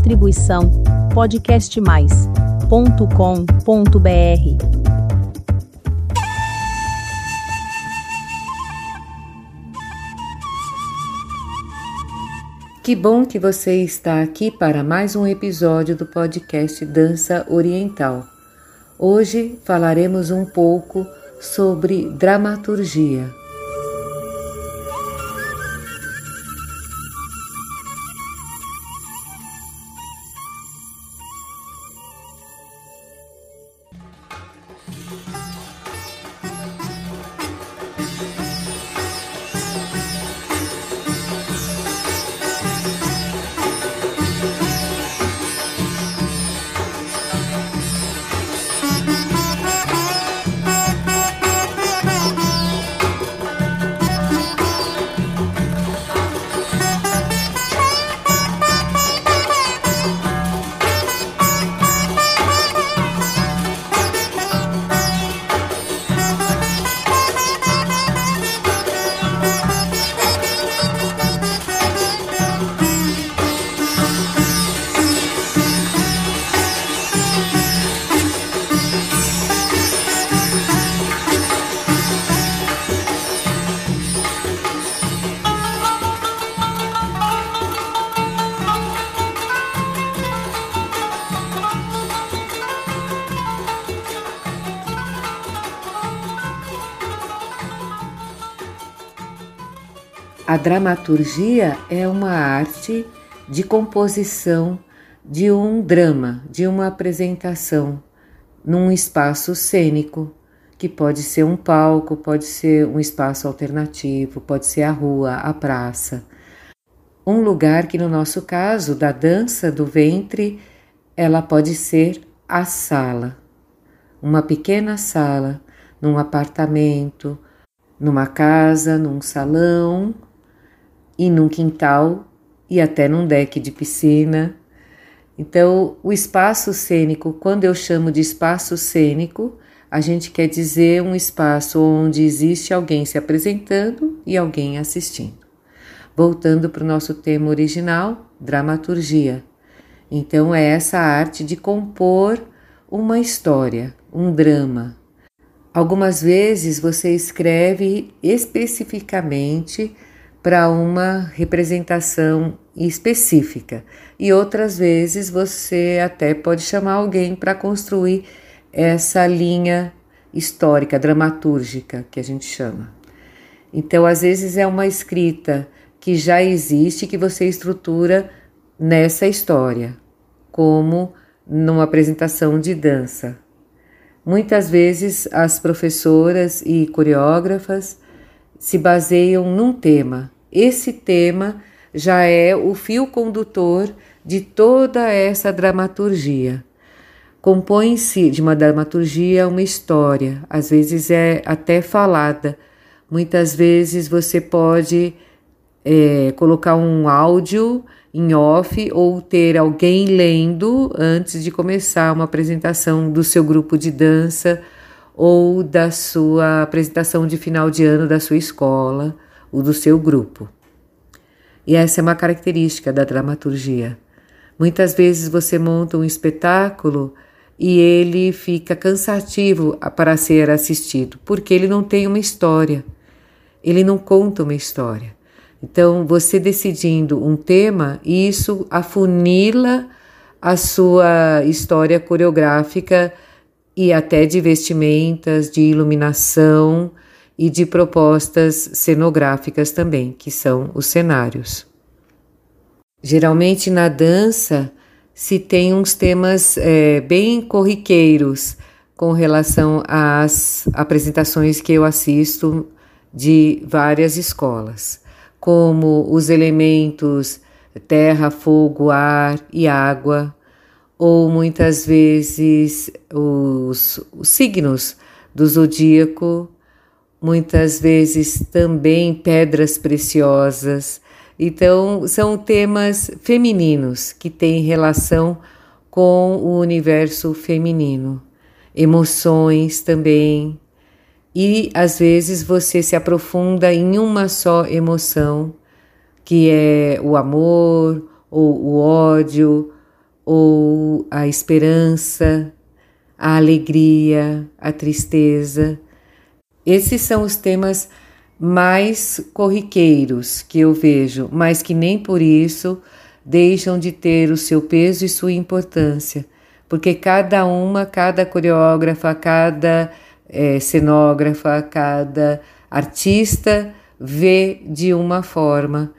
Distribuição podcastmais.com.br. Que bom que você está aqui para mais um episódio do podcast Dança Oriental. Hoje falaremos um pouco sobre dramaturgia. A dramaturgia é uma arte de composição de um drama, de uma apresentação num espaço cênico, que pode ser um palco, pode ser um espaço alternativo, pode ser a rua, a praça. Um lugar que, no nosso caso, da dança do ventre, ela pode ser a sala, uma pequena sala, num apartamento, numa casa, num salão e num quintal e até num deck de piscina. Então, o espaço cênico, quando eu chamo de espaço cênico, a gente quer dizer um espaço onde existe alguém se apresentando e alguém assistindo. Voltando para o nosso tema original, dramaturgia. Então, é essa arte de compor uma história, um drama. Algumas vezes você escreve especificamente para uma representação específica. E outras vezes você até pode chamar alguém para construir essa linha histórica, dramatúrgica, que a gente chama. Então, às vezes é uma escrita que já existe, que você estrutura nessa história, como numa apresentação de dança. Muitas vezes as professoras e coreógrafas se baseiam num tema. Esse tema já é o fio condutor de toda essa dramaturgia. Compõe-se de uma dramaturgia uma história, às vezes é até falada. Muitas vezes você pode é, colocar um áudio em off ou ter alguém lendo antes de começar uma apresentação do seu grupo de dança ou da sua apresentação de final de ano da sua escola ou do seu grupo. E essa é uma característica da dramaturgia. Muitas vezes você monta um espetáculo e ele fica cansativo para ser assistido, porque ele não tem uma história, ele não conta uma história. Então, você decidindo um tema, isso afunila a sua história coreográfica e até de vestimentas, de iluminação e de propostas cenográficas também, que são os cenários. Geralmente na dança se tem uns temas é, bem corriqueiros com relação às apresentações que eu assisto de várias escolas, como os elementos terra, fogo, ar e água, ou muitas vezes os, os signos do zodíaco, muitas vezes também pedras preciosas. Então, são temas femininos que têm relação com o universo feminino, emoções também. E às vezes você se aprofunda em uma só emoção, que é o amor, ou o ódio, ou a esperança, a alegria, a tristeza. Esses são os temas mais corriqueiros que eu vejo, mas que nem por isso deixam de ter o seu peso e sua importância, porque cada uma, cada coreógrafa, cada é, cenógrafa, cada artista vê de uma forma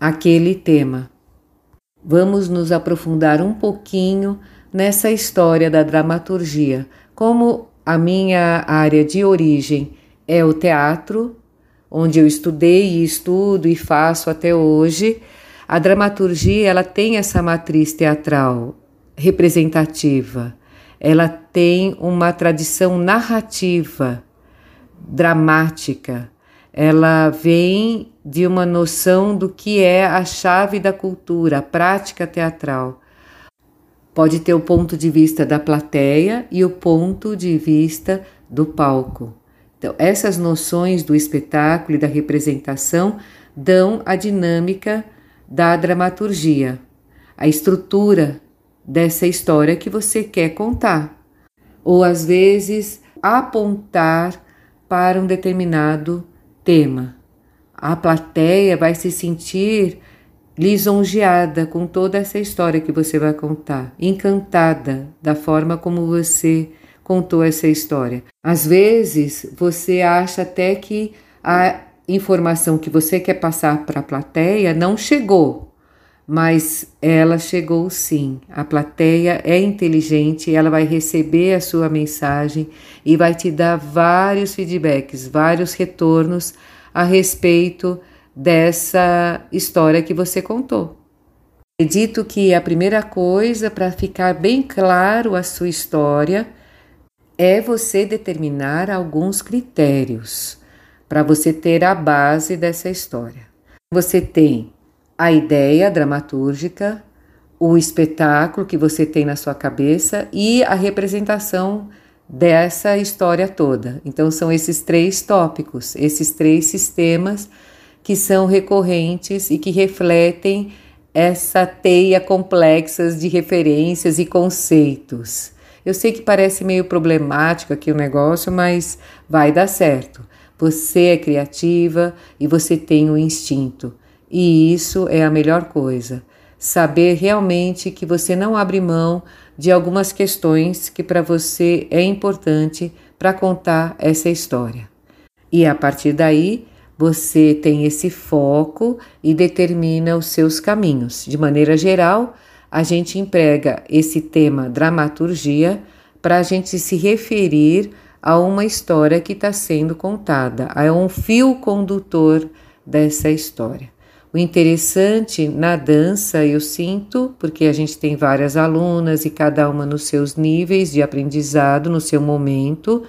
aquele tema. Vamos nos aprofundar um pouquinho nessa história da dramaturgia. Como a minha área de origem é o teatro, onde eu estudei e estudo e faço até hoje, a dramaturgia ela tem essa matriz teatral representativa. Ela tem uma tradição narrativa, dramática. Ela vem de uma noção do que é a chave da cultura, a prática teatral. Pode ter o ponto de vista da plateia e o ponto de vista do palco. Então, essas noções do espetáculo e da representação dão a dinâmica da dramaturgia, a estrutura dessa história que você quer contar, ou às vezes apontar para um determinado tema. A plateia vai se sentir lisonjeada com toda essa história que você vai contar, encantada da forma como você contou essa história. Às vezes você acha até que a informação que você quer passar para a plateia não chegou, mas ela chegou sim. A plateia é inteligente, ela vai receber a sua mensagem e vai te dar vários feedbacks, vários retornos a respeito dessa história que você contou. Acredito que a primeira coisa para ficar bem claro a sua história é você determinar alguns critérios para você ter a base dessa história. Você tem a ideia dramatúrgica, o espetáculo que você tem na sua cabeça e a representação dessa história toda. Então, são esses três tópicos, esses três sistemas que são recorrentes e que refletem essa teia complexa de referências e conceitos. Eu sei que parece meio problemático aqui o negócio, mas vai dar certo. Você é criativa e você tem o instinto. E isso é a melhor coisa. Saber realmente que você não abre mão de algumas questões que para você é importante para contar essa história. E a partir daí, você tem esse foco e determina os seus caminhos. De maneira geral, a gente emprega esse tema dramaturgia para a gente se referir a uma história que está sendo contada, a um fio condutor dessa história. O interessante na dança, eu sinto, porque a gente tem várias alunas e cada uma nos seus níveis de aprendizado, no seu momento,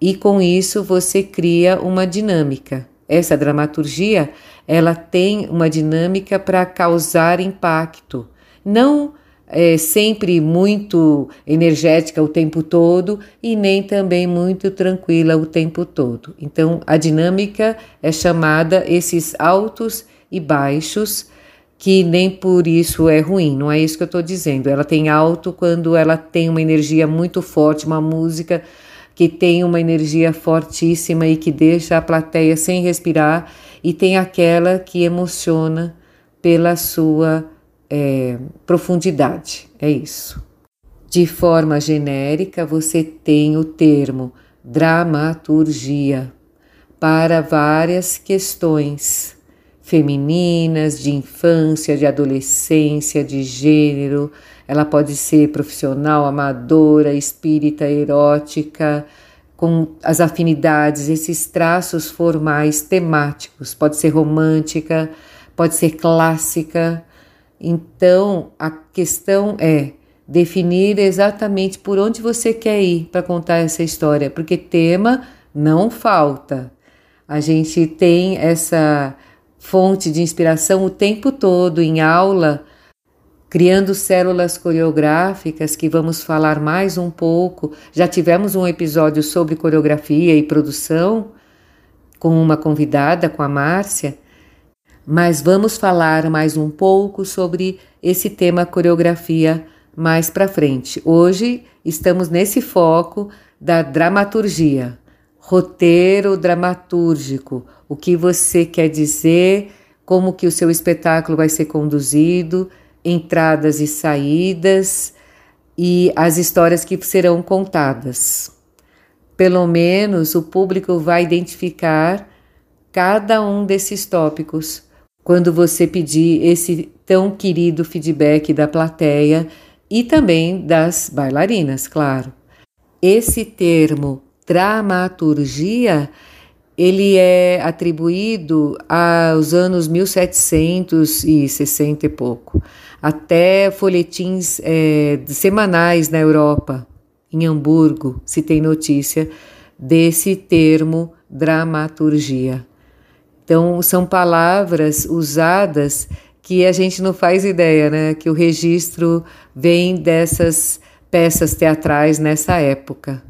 e com isso você cria uma dinâmica. Essa dramaturgia, ela tem uma dinâmica para causar impacto, não é, sempre muito energética o tempo todo e nem também muito tranquila o tempo todo. Então, a dinâmica é chamada esses altos e baixos, que nem por isso é ruim, não é isso que eu estou dizendo. Ela tem alto quando ela tem uma energia muito forte, uma música que tem uma energia fortíssima e que deixa a plateia sem respirar, e tem aquela que emociona pela sua é, profundidade. É isso. De forma genérica, você tem o termo dramaturgia para várias questões femininas, de infância, de adolescência, de gênero. Ela pode ser profissional, amadora, espírita, erótica, com as afinidades, esses traços formais temáticos. Pode ser romântica, pode ser clássica, então, a questão é definir exatamente por onde você quer ir para contar essa história, porque tema não falta. A gente tem essa fonte de inspiração o tempo todo em aula, criando células coreográficas que vamos falar mais um pouco. Já tivemos um episódio sobre coreografia e produção com uma convidada, com a Márcia mas vamos falar mais um pouco sobre esse tema coreografia mais para frente. Hoje estamos nesse foco da dramaturgia, roteiro dramatúrgico, o que você quer dizer, como que o seu espetáculo vai ser conduzido, entradas e saídas? E as histórias que serão contadas. Pelo menos o público vai identificar cada um desses tópicos. Quando você pedir esse tão querido feedback da plateia e também das bailarinas, claro. Esse termo dramaturgia ele é atribuído aos anos 1760 e pouco, até folhetins é, semanais na Europa, em Hamburgo, se tem notícia desse termo dramaturgia. Então, são palavras usadas que a gente não faz ideia, né? Que o registro vem dessas peças teatrais nessa época.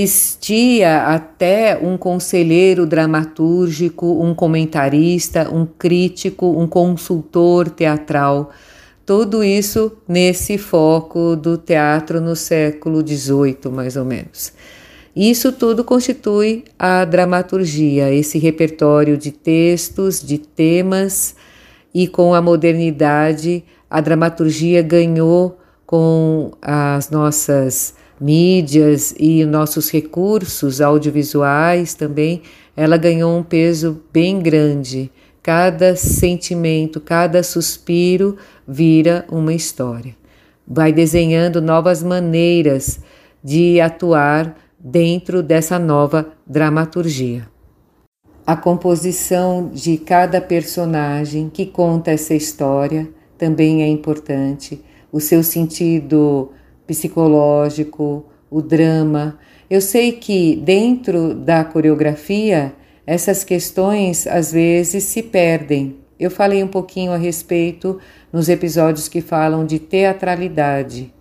Existia até um conselheiro dramatúrgico, um comentarista, um crítico, um consultor teatral. Tudo isso nesse foco do teatro no século XVIII, mais ou menos. Isso tudo constitui a dramaturgia, esse repertório de textos, de temas, e com a modernidade, a dramaturgia ganhou com as nossas mídias e nossos recursos audiovisuais também, ela ganhou um peso bem grande. Cada sentimento, cada suspiro vira uma história. Vai desenhando novas maneiras de atuar dentro dessa nova dramaturgia. A composição de cada personagem que conta essa história também é importante, o seu sentido psicológico, o drama. Eu sei que dentro da coreografia essas questões às vezes se perdem. Eu falei um pouquinho a respeito nos episódios que falam de teatralidade,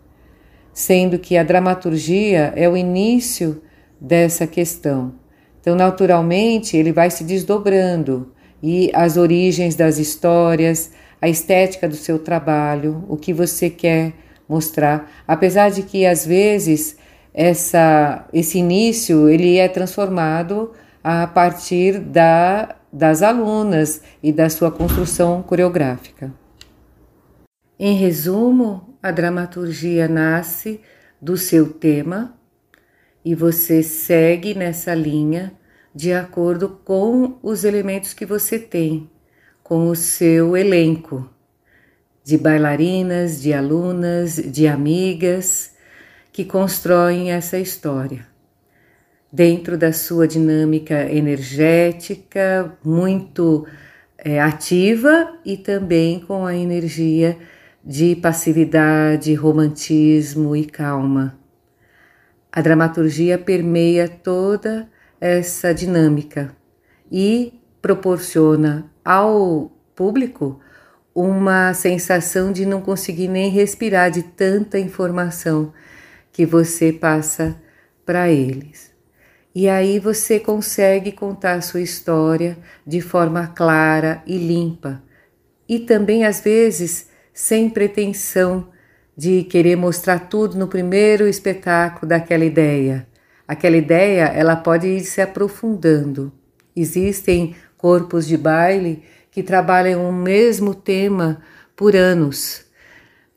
sendo que a dramaturgia é o início dessa questão. Então, naturalmente, ele vai se desdobrando e as origens das histórias, a estética do seu trabalho, o que você quer mostrar, apesar de que às vezes essa, esse início ele é transformado a partir da, das alunas e da sua construção coreográfica. Em resumo, a dramaturgia nasce do seu tema e você segue nessa linha de acordo com os elementos que você tem, com o seu elenco de bailarinas, de alunas, de amigas que constroem essa história. Dentro da sua dinâmica energética, muito é, ativa e também com a energia de passividade, romantismo e calma. A dramaturgia permeia toda essa dinâmica e proporciona ao público uma sensação de não conseguir nem respirar de tanta informação que você passa para eles. E aí você consegue contar a sua história de forma clara e limpa. E também, às vezes, sem pretensão de querer mostrar tudo no primeiro espetáculo daquela ideia. Aquela ideia, ela pode ir se aprofundando. Existem corpos de baile que trabalham o mesmo tema por anos.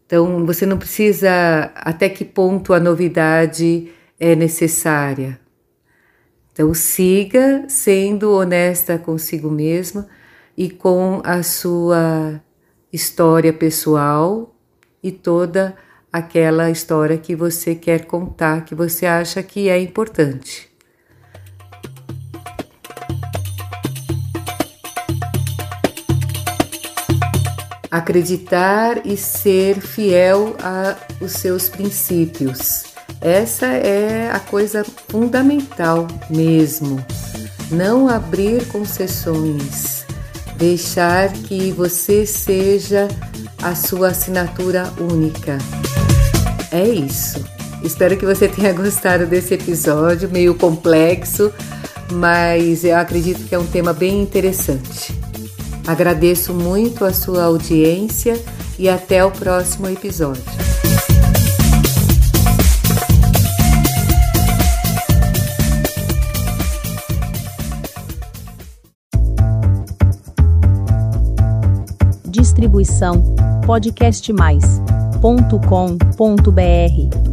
Então, você não precisa até que ponto a novidade é necessária. Então, siga sendo honesta consigo mesma e com a sua história pessoal e toda aquela história que você quer contar, que você acha que é importante. Acreditar e ser fiel aos seus princípios. Essa é a coisa fundamental mesmo. Não abrir concessões, deixar que você seja a sua assinatura única. É isso. Espero que você tenha gostado desse episódio, meio complexo, mas eu acredito que é um tema bem interessante. Agradeço muito a sua audiência e até o próximo episódio. Distribuição podcastmais.com.br